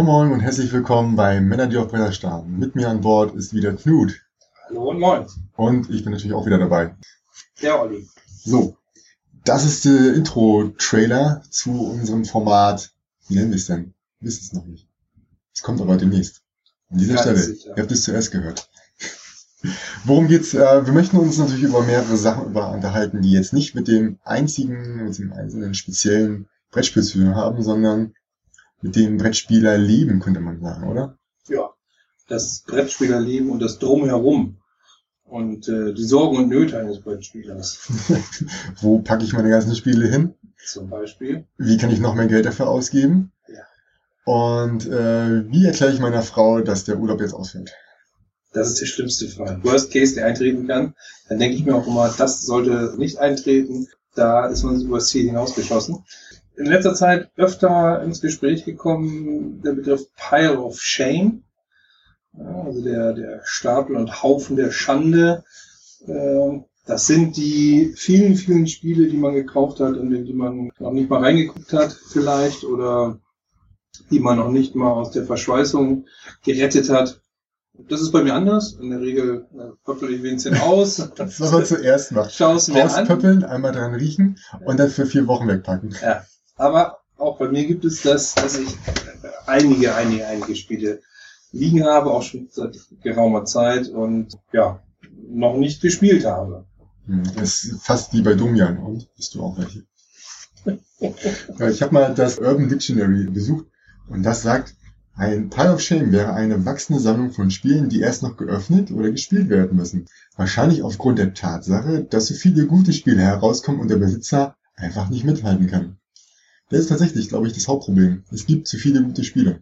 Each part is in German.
Moin Moin und herzlich willkommen bei Männer, die auf Bretter starten. Mit mir an Bord ist wieder Knut. Hallo und moin. Und ich bin natürlich auch wieder dabei. Der Olli. So, das ist der Intro-Trailer zu unserem Format. Wie nennen wir es denn? Wisst es noch nicht. Es kommt aber demnächst. An dieser Ganz Stelle. sicher. Ihr habt es zuerst gehört. Worum geht's? Äh, wir möchten uns natürlich über mehrere Sachen über unterhalten, die jetzt nicht mit dem einzigen, mit dem einzelnen speziellen Brettspiel zu tun haben, sondern mit dem Brettspielerleben, könnte man sagen, oder? Ja. Das Brettspielerleben und das Drumherum. Und äh, die Sorgen und Nöte eines Brettspielers. Wo packe ich meine ganzen Spiele hin? Zum Beispiel. Wie kann ich noch mehr Geld dafür ausgeben? Ja. Und äh, wie erkläre ich meiner Frau, dass der Urlaub jetzt ausfällt? Das ist der schlimmste Fall. Worst Case, der eintreten kann. Dann denke ich mir auch immer, das sollte nicht eintreten. Da ist man über das Ziel hinausgeschossen. In letzter Zeit öfter ins Gespräch gekommen der Begriff Pile of Shame. Also der, der Stapel und Haufen der Schande. Ähm, Das sind die vielen, vielen Spiele, die man gekauft hat und in die man noch nicht mal reingeguckt hat vielleicht oder die man noch nicht mal aus der Verschweißung gerettet hat. Das ist bei mir anders. In der Regel pöppel ich wenigstens aus. Das, was man zuerst macht. Schau es mir an. Auspöppeln, einmal dran riechen und dann für vier Wochen wegpacken. Ja. Aber auch bei mir gibt es das, dass ich einige, einige, einige Spiele liegen habe, auch schon seit geraumer Zeit und ja, noch nicht gespielt habe. Hm, Das ist fast wie bei Domian. Und? Bist du auch welche? Ja, ich habe mal das Urban Dictionary besucht und das sagt, ein Pile of Shame wäre eine wachsende Sammlung von Spielen, die erst noch geöffnet oder gespielt werden müssen. Wahrscheinlich aufgrund der Tatsache, dass so viele gute Spiele herauskommen und der Besitzer einfach nicht mithalten kann. Das ist tatsächlich, glaube ich, das Hauptproblem. Es gibt zu viele gute Spiele.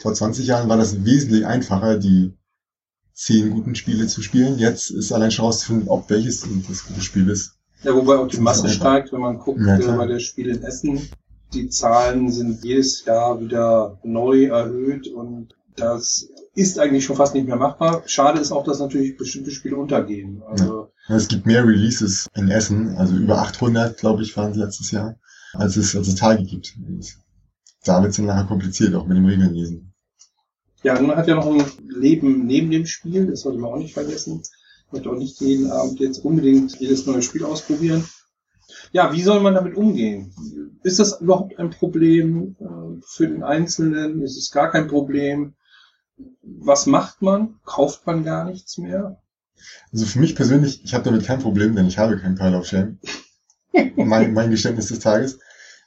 Vor 20 Jahren war das wesentlich einfacher, die zehn guten Spiele zu spielen. Jetzt ist allein schon herauszufinden, ob welches das gute Spiel ist. Ja, wobei auch die Masse steigt, wenn man guckt Ja, äh, bei der Spiele in Essen. Die Zahlen sind jedes Jahr wieder neu erhöht und das ist eigentlich schon fast nicht mehr machbar. Schade ist auch, dass natürlich bestimmte Spiele untergehen. Also Es gibt mehr Releases in Essen, also über 800, glaube ich, waren es letztes Jahr, als es, als es Tage gibt. Und da wird es dann nachher kompliziert, auch mit dem Regeln lesen. Ja, und man hat ja noch ein Leben neben dem Spiel, das sollte man auch nicht vergessen. Man möchte auch nicht jeden Abend jetzt unbedingt jedes neue Spiel ausprobieren. Ja, wie soll man damit umgehen? Ist das überhaupt ein Problem äh, für den Einzelnen? Ist es gar kein Problem? Was macht man? Kauft man gar nichts mehr? Also für mich persönlich, ich habe damit kein Problem, denn ich habe kein Pile of Shame. mein, mein Geständnis des Tages.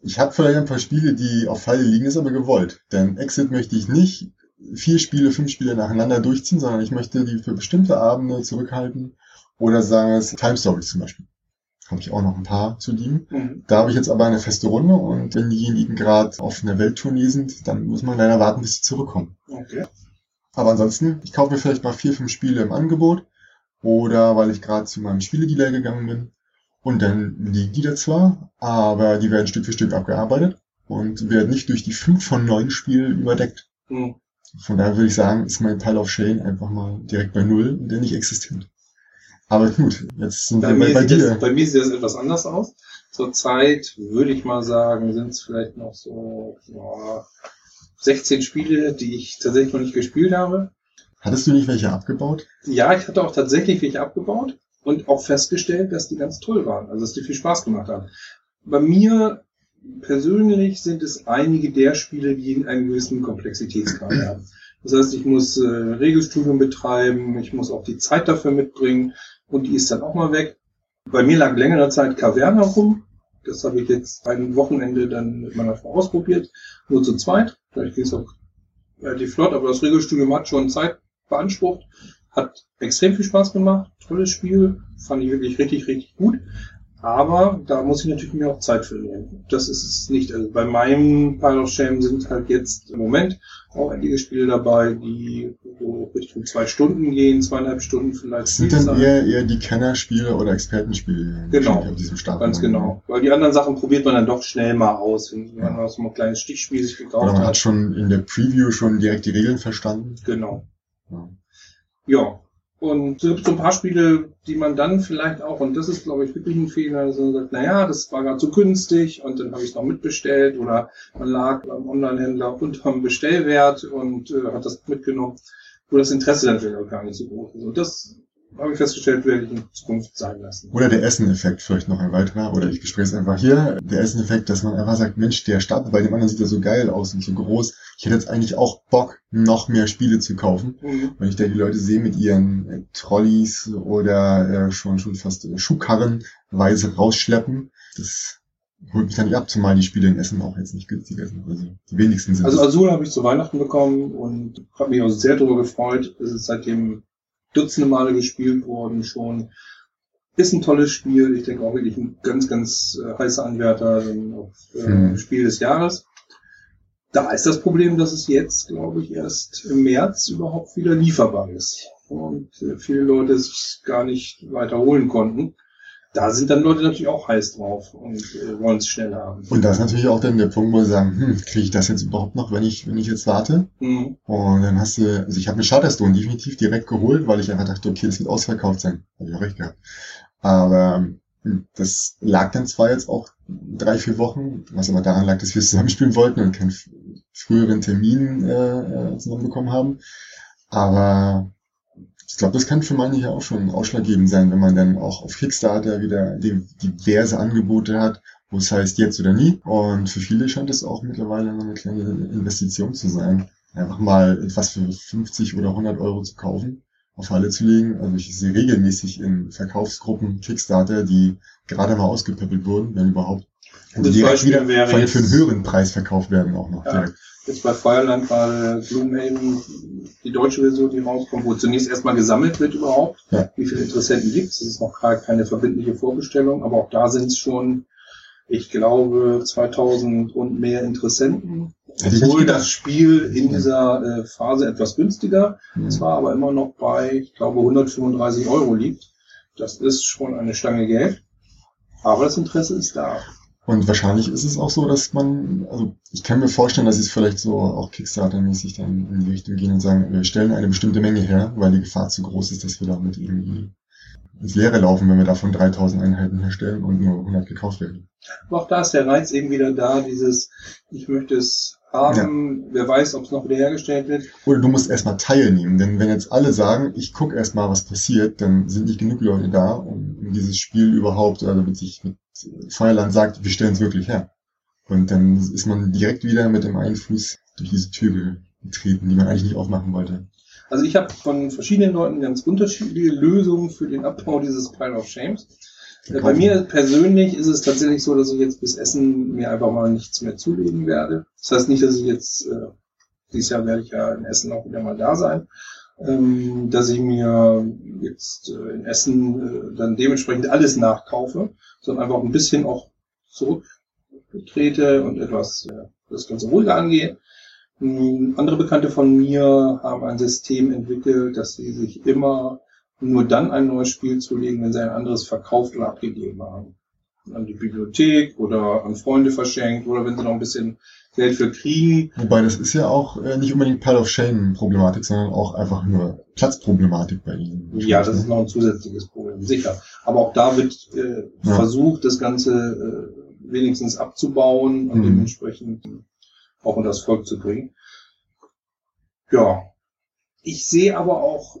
Ich habe vielleicht ein paar Spiele, die auf Halde liegen, ist aber gewollt. Denn Exit möchte ich nicht vier Spiele, fünf Spiele nacheinander durchziehen, sondern ich möchte die für bestimmte Abende zurückhalten. Oder sagen wir es Time Stories zum Beispiel. Habe ich auch noch ein paar zu liegen. Mhm. Da habe ich jetzt aber eine feste Runde und wenn diejenigen gerade auf einer Welttournee sind, dann muss man leider warten, bis sie zurückkommen. Okay. Aber ansonsten, ich kaufe mir vielleicht mal vier, fünf Spiele im Angebot oder weil ich gerade zu meinem Spieledealer gegangen bin und dann liegen die da zwar, aber die werden Stück für Stück abgearbeitet und werden nicht durch die fünf von neun Spielen überdeckt. Mhm. Von daher würde ich sagen, ist mein Pile of Shame einfach mal direkt bei Null und der nicht existent. Aber gut, jetzt sind Bei, wir bei, mir bei sieht dir. das, bei mir sieht das etwas anders aus. Zurzeit würde ich mal sagen, sind es vielleicht noch so ja, 16 Spiele, die ich tatsächlich noch nicht gespielt habe. Hattest du nicht welche abgebaut? Ja, ich hatte auch tatsächlich welche abgebaut und auch festgestellt, dass die ganz toll waren, also dass die viel Spaß gemacht haben. Bei mir persönlich sind es einige der Spiele, die einen gewissen Komplexitätsgrad haben. Das heißt, ich muss äh, Regelstudium betreiben, ich muss auch die Zeit dafür mitbringen und die ist dann auch mal weg. Bei mir lag längere Zeit Caverna rum. Das habe ich jetzt ein Wochenende dann mit meiner Frau ausprobiert, nur zu zweit. Vielleicht ging es auch relativ flott, aber das Regelstudium hat schon Zeit beansprucht. Hat extrem viel Spaß gemacht. Tolles Spiel. Fand ich wirklich richtig, richtig gut. Aber da muss ich natürlich mir auch Zeit für nehmen. Das ist es nicht. Also bei meinem Pile of Shame sind halt jetzt im Moment auch einige Spiele dabei, die so Richtung zwei Stunden gehen, zweieinhalb Stunden vielleicht. Sind dann eher, eher die Kennerspiele oder Expertenspiele Genau. auf diesem Start Ganz genau. Weil die anderen Sachen probiert man dann doch schnell mal aus, wenn man mal so ein kleines Stichspiel sich gekauft man hat hat. schon in der Preview schon direkt die Regeln verstanden. Genau. Ja. Ja. Und es gibt so ein paar Spiele, die man dann vielleicht auch, und das ist, glaube ich, wirklich ein Fehler, man sagt, naja, das war gerade zu günstig und dann habe ich es noch mitbestellt oder man lag beim Online-Händler unterm Bestellwert und äh, hat das mitgenommen, wo das Interesse dann vielleicht auch gar nicht so groß ist. Und das habe ich festgestellt, werde ich in Zukunft sein lassen. Oder der Essen-Effekt vielleicht noch ein weiterer, oder ich bespreche es einfach hier. Der Essen-Effekt, dass man einfach sagt, Mensch, der Stapel bei dem anderen sieht ja so geil aus und so groß. Ich hätte jetzt eigentlich auch Bock, noch mehr Spiele zu kaufen. Mhm. Wenn ich da die Leute sehe mit ihren äh, Trolleys oder äh, schon schon fast äh, Schuhkarrenweise rausschleppen, das holt mich dann nicht ab, zumal die Spiele in Essen auch jetzt nicht günstiger sind. Also die wenigsten sind Also. Azul habe ich zu Weihnachten bekommen und habe mich auch sehr darüber gefreut. Es ist seitdem dutzende Male gespielt worden schon. Ist ein tolles Spiel. Ich denke auch wirklich ein ganz, ganz äh, heißer Anwärter auf äh, Hm. Spiel des Jahres. Da ist das Problem, dass es jetzt, glaube ich, erst im März überhaupt wieder lieferbar ist. Und äh, viele Leute es gar nicht weiter holen konnten. Da sind dann Leute natürlich auch heiß drauf und äh, wollen es schnell haben. Und da ist natürlich auch dann der Punkt, wo sie sagen, hm, kriege ich das jetzt überhaupt noch, wenn ich, wenn ich jetzt warte? Mhm. Und dann hast du, also ich habe mir Shutterstone definitiv direkt geholt, weil ich einfach dachte, okay, das wird ausverkauft sein. Habe ich auch recht gehabt. Aber hm, das lag dann zwar jetzt auch drei, vier Wochen, was aber daran lag, dass wir zusammenspielen wollten und keinen früheren Termin äh, äh, zusammenbekommen haben. Aber ich glaube, das kann für manche auch schon ausschlaggebend sein, wenn man dann auch auf Kickstarter wieder diverse Angebote hat, wo es heißt jetzt oder nie. Und für viele scheint es auch mittlerweile eine kleine Investition zu sein, einfach mal etwas für 50 oder 100 Euro zu kaufen, auf Halle zu legen. Also ich sehe regelmäßig in Verkaufsgruppen Kickstarter, die gerade mal ausgepäppelt wurden, wenn überhaupt. Und die direkt wieder wäre für einen höheren Preis verkauft werden auch noch Ja. jetzt bei Feuerland gerade Gloomhaven, die deutsche Version, die rauskommt, wo zunächst erstmal gesammelt wird überhaupt. Ja. Wie viele Interessenten gibt es? Das ist noch gerade keine verbindliche Vorbestellung, aber auch da sind es schon, ich glaube, 2000 und mehr Interessenten. Obwohl das Spiel in dieser äh, Phase etwas günstiger, Hm. zwar aber immer noch bei, ich glaube, 135 Euro liegt. Das ist schon eine Stange Geld. Aber das Interesse ist da. Und wahrscheinlich ist es auch so, dass man, also ich kann mir vorstellen, dass sie es vielleicht so auch Kickstarter-mäßig dann in die Richtung gehen und sagen, wir stellen eine bestimmte Menge her, weil die Gefahr zu groß ist, dass wir damit irgendwie ins Leere laufen, wenn wir davon 3000 Einheiten herstellen und nur 100 gekauft werden. Aber auch da ist der Reiz eben wieder da, dieses, ich möchte es haben, wer weiß, ob es noch wieder hergestellt wird. Oder du musst erstmal teilnehmen, denn wenn jetzt alle sagen, ich gucke erstmal, was passiert, dann sind nicht genug Leute da, um, um dieses Spiel überhaupt, also damit sich mit Feuerland sagt, wir stellen es wirklich her. Und dann ist man direkt wieder mit dem einen Fuß durch diese Tür getreten, die man eigentlich nicht aufmachen wollte. Also ich habe von verschiedenen Leuten ganz unterschiedliche Lösungen für den Abbau dieses Pile of Shames. Bei mir persönlich ist es tatsächlich so, dass ich jetzt bis Essen mir einfach mal nichts mehr zulegen werde. Das heißt nicht, dass ich jetzt, äh, dieses Jahr werde ich ja in Essen auch wieder mal da sein, ähm, dass ich mir jetzt äh, in Essen äh, dann dementsprechend alles nachkaufe, sondern einfach ein bisschen auch zurücktrete und etwas äh, das Ganze ruhiger angehe. Ähm, Andere Bekannte von mir haben ein System entwickelt, dass sie sich immer nur dann ein neues Spiel zulegen, wenn sie ein anderes verkauft oder abgegeben haben. An die Bibliothek oder an Freunde verschenkt oder wenn sie noch ein bisschen Geld für kriegen. Wobei das ist ja auch äh, nicht unbedingt Pile of Shame Problematik, sondern auch einfach nur Platzproblematik bei ihnen. Ja, das ist noch ein zusätzliches Problem, sicher. Aber auch da wird äh, Ja. versucht, das Ganze äh, wenigstens abzubauen und Mhm. dementsprechend auch unter das Volk zu bringen. Ja. Ich sehe aber auch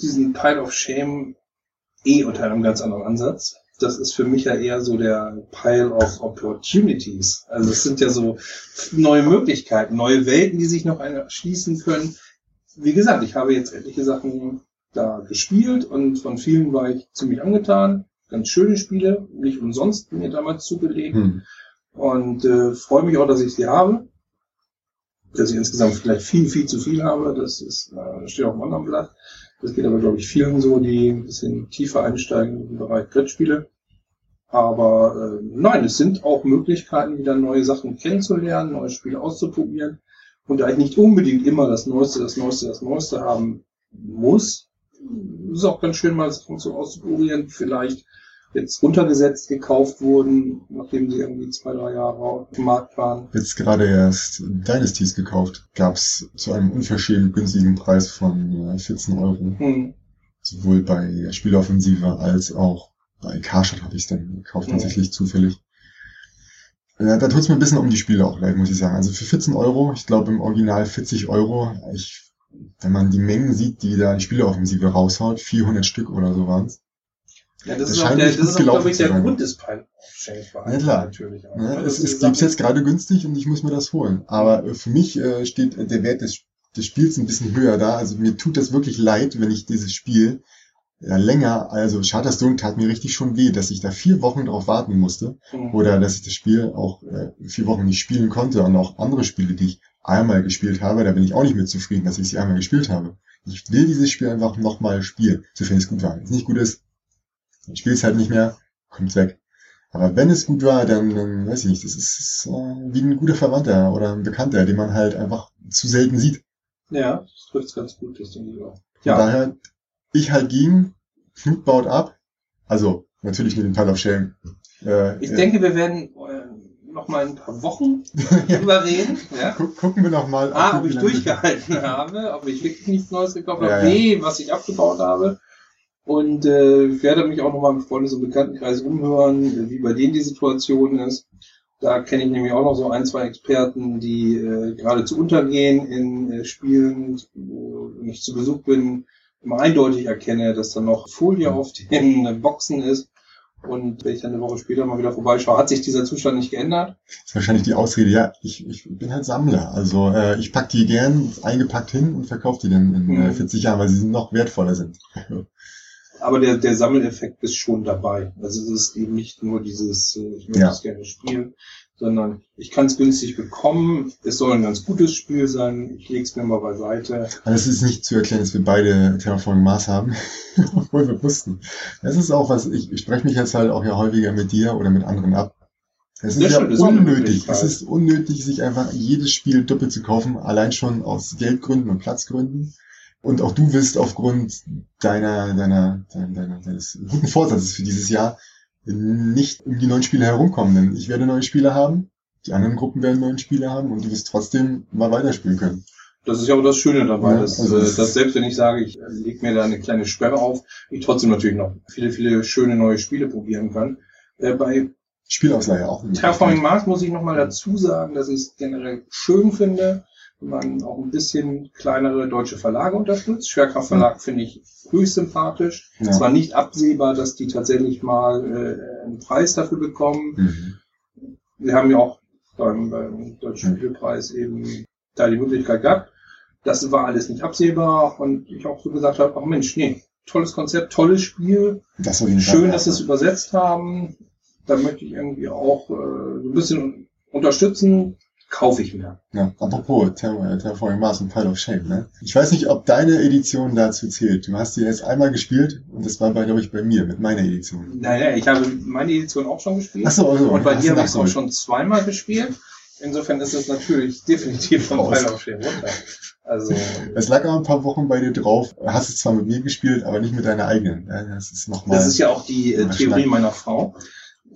diesen Pile of Shame eh unter einem ganz anderen Ansatz. Das ist für mich ja eher so der Pile of Opportunities. Also es sind ja so neue Möglichkeiten, neue Welten, die sich noch erschließen können. Wie gesagt, ich habe jetzt etliche Sachen da gespielt und von vielen war ich ziemlich angetan. Ganz schöne Spiele, nicht umsonst mir damals zugelegt Hm. und äh, freue mich auch, dass ich sie habe. Dass ich insgesamt vielleicht viel, viel zu viel habe, das ist, äh, steht auf dem anderen Blatt. Das geht aber, glaube ich, vielen so, die ein bisschen tiefer einsteigen im Bereich Brettspiele. Aber äh, nein, es sind auch Möglichkeiten, wieder neue Sachen kennenzulernen, neue Spiele auszuprobieren. Und da ich nicht unbedingt immer das Neueste, das Neueste, das Neueste haben muss, ist es auch ganz schön, mal Sachen so auszuprobieren, vielleicht jetzt runtergesetzt gekauft wurden, nachdem sie irgendwie zwei, drei Jahre auf dem Markt waren. Jetzt gerade erst Dynasties gekauft, gab's zu einem unverschämt günstigen Preis von äh, 14 Euro. Hm. Sowohl bei Spieloffensive als auch bei Karstadt habe ich es dann gekauft, Mhm. tatsächlich zufällig. Ja, da tut's mir ein bisschen um die Spiele auch leid, muss ich sagen. Also für 14 Euro, ich glaube im Original 40 Euro, ich, wenn man die Mengen sieht, die da die Spieleoffensive raushaut, 400 Stück oder so waren's. Ja, das Das ist auch, der, das ist auch ich, der sein. Grund des Pile Ja, klar. Natürlich auch. Ne? Ja, Es, das es gibt's Sachen- jetzt gerade günstig und ich muss mir das holen. Aber äh, für mich äh, steht der Wert des, des Spiels ein bisschen höher da. Also mir tut das wirklich leid, wenn ich dieses Spiel ja, länger, also Charterstone tat mir richtig schon weh, dass ich da vier Wochen drauf warten musste Mhm. oder dass ich das Spiel auch äh, vier Wochen nicht spielen konnte und auch andere Spiele, die ich einmal gespielt habe, da bin ich auch nicht mit zufrieden, dass ich sie einmal gespielt habe. Ich will dieses Spiel einfach nochmal spielen, sofern es gut war. Wenn es nicht gut ist, dann spiel es halt nicht mehr, kommt weg. Aber wenn es gut war, dann, dann weiß ich nicht, das ist äh, wie ein guter Verwandter oder ein Bekannter, den man halt einfach zu selten sieht. Ja, das trifft ganz gut, das denke ich auch. Von Ja, daher, ich halt gegen, Knut baut ab. Also, natürlich mit dem Pile of Shame. Äh, ich äh, denke, wir werden äh, noch mal ein paar Wochen drüber reden. Ja? gu gucken wir noch mal. A, ob ich durchgehalten habe, ob ich wirklich nichts Neues gekauft habe, Ja, B, was ich abgebaut habe. Und äh, ich werde mich auch nochmal im Freundes- und Bekanntenkreis umhören, wie bei denen die Situation ist. Da kenne ich nämlich auch noch so ein, zwei Experten, die äh, geradezu untergehen in äh, Spielen, wo ich zu Besuch bin, immer eindeutig erkenne, dass da noch Folie auf den äh, Boxen ist. Und wenn ich dann eine Woche später mal wieder vorbeischaue, hat sich dieser Zustand nicht geändert. ist wahrscheinlich die Ausrede, ja, ich, ich bin halt Sammler. Also äh, ich pack die gern eingepackt hin und verkaufe die dann in äh, Mhm. 40 Jahren, weil sie noch wertvoller sind. Aber der, der Sammeleffekt ist schon dabei. Also es ist eben nicht nur dieses, äh, ich möchte Ja. es gerne spielen, sondern ich kann es günstig bekommen. Es soll ein ganz gutes Spiel sein. Ich lege es mir mal beiseite. Aber es ist nicht zu erklären, dass wir beide Terraforming Mars haben, obwohl wir wussten. Das ist auch was, ich, ich spreche mich jetzt halt auch ja häufiger mit dir oder mit anderen ab. Es ist ja unnötig. Es ist unnötig, sich einfach jedes Spiel doppelt zu kaufen, allein schon aus Geldgründen und Platzgründen. Und auch du wirst aufgrund deiner, deiner, deiner, deiner deines guten Vorsatzes für dieses Jahr nicht um die neuen Spiele herumkommen. Denn ich werde neue Spiele haben, die anderen Gruppen werden neue Spiele haben und du wirst trotzdem mal weiterspielen können. Das ist ja auch das Schöne dabei, Ja, dass, also äh, dass selbst wenn ich sage, ich lege mir da eine kleine Sperre auf, ich trotzdem natürlich noch viele, viele schöne neue Spiele probieren kann. Äh, bei Spielausleihe auch. Terraforming Mars muss ich nochmal dazu sagen, dass ich es generell schön finde, man auch ein bisschen kleinere deutsche Verlage unterstützt. Schwerkraftverlag finde ich höchst sympathisch. Ja. Es war nicht absehbar, dass die tatsächlich mal äh, einen Preis dafür bekommen. Mhm. Wir haben ja auch beim, beim Deutschen Spielepreis eben da die Möglichkeit gehabt. Das war alles nicht absehbar und ich auch so gesagt habe, ach Mensch, nee, tolles Konzept, tolles Spiel, Das schön, dass sie es übersetzt haben. Da möchte ich irgendwie auch äh, so ein bisschen unterstützen, kaufe ich mir. Ja, apropos Terra- Terraforming Mars und Pile of Shame, ne? Ich weiß nicht, ob deine Edition dazu zählt. Du hast die jetzt einmal gespielt und das war bei, glaube ich, bei mir mit meiner Edition. Naja, ich habe meine Edition auch schon gespielt. Ach so, also, und bei dir habe ich es auch schon zweimal gespielt. Insofern ist es natürlich definitiv Raus. Pfeil auf Schirm runter. Also, Es lag aber ein paar Wochen bei dir drauf. Hast es zwar mit mir gespielt, aber nicht mit deiner eigenen. Das ist nochmal. das ist ja auch die äh, Theorie Schlag. meiner Frau.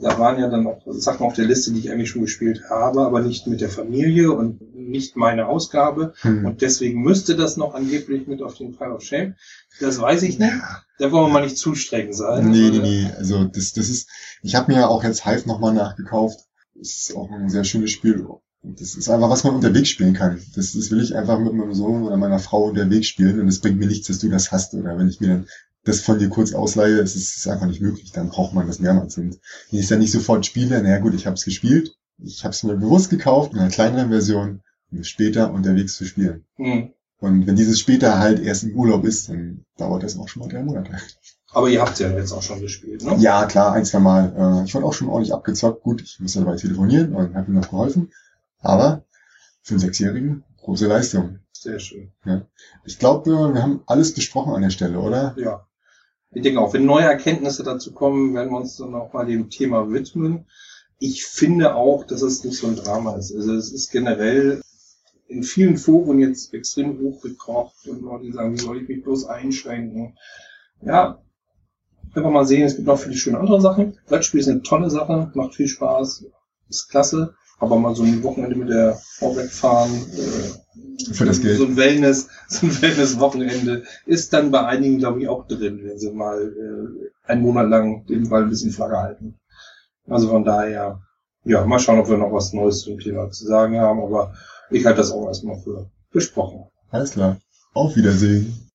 Da waren ja dann auch Sachen auf der Liste, die ich eigentlich schon gespielt habe, aber nicht mit der Familie und nicht meine Ausgabe. hm. Und deswegen müsste das noch angeblich mit auf den Pile of Shame. Das weiß ich nicht. Da wollen wir mal nicht zu streng sein. Nee, nee, nee. Also das, das ist. Ich habe mir auch jetzt Hive nochmal nachgekauft. Das ist auch ein sehr schönes Spiel. Das ist einfach, was man unterwegs spielen kann. Das, das will ich einfach mit meinem Sohn oder meiner Frau unterwegs spielen und es bringt mir nichts, dass du das hast. Oder wenn ich mir dann das von dir kurz ausleihe, es ist, es einfach nicht möglich. Dann braucht man das mehrmals. Und wenn ich es dann nicht sofort spiele, naja gut, ich habe es gespielt. Ich habe es mir bewusst gekauft in einer kleineren Version, um es später unterwegs zu spielen. Hm. Und wenn dieses später halt erst im Urlaub ist, dann dauert das auch schon mal drei Monate. Aber ihr habt ja jetzt auch schon gespielt, ne? Ja, klar, ein, zwei Mal. Äh, ich wurde auch schon ordentlich abgezockt. Gut, ich musste dabei telefonieren und habe ihm noch geholfen. Aber für einen Sechsjährigen große Leistung. Sehr schön. Ich glaube, wir haben alles besprochen an der Stelle, oder? Ja. Ich denke auch, wenn neue Erkenntnisse dazu kommen, werden wir uns dann auch mal dem Thema widmen. Ich finde auch, dass es nicht so ein Drama ist. Also es ist generell in vielen Foren jetzt extrem hochgekocht und Leute sagen, wie soll ich mich bloß einschränken? Ja, einfach mal sehen, es gibt noch viele schöne andere Sachen. Brettspiel ist eine tolle Sache, macht viel Spaß, ist klasse. Aber mal so ein Wochenende mit der Frau wegfahren, äh, Für das Geld. so ein Wellness, so ein Wellness-Wochenende ist dann bei einigen, glaube ich, auch drin, wenn sie mal äh, einen Monat lang den Ball ein bisschen Flagge halten. Also von daher, ja, mal schauen, ob wir noch was Neues zum Thema zu sagen haben, aber ich halte das auch erstmal für besprochen. Alles klar. Auf Wiedersehen.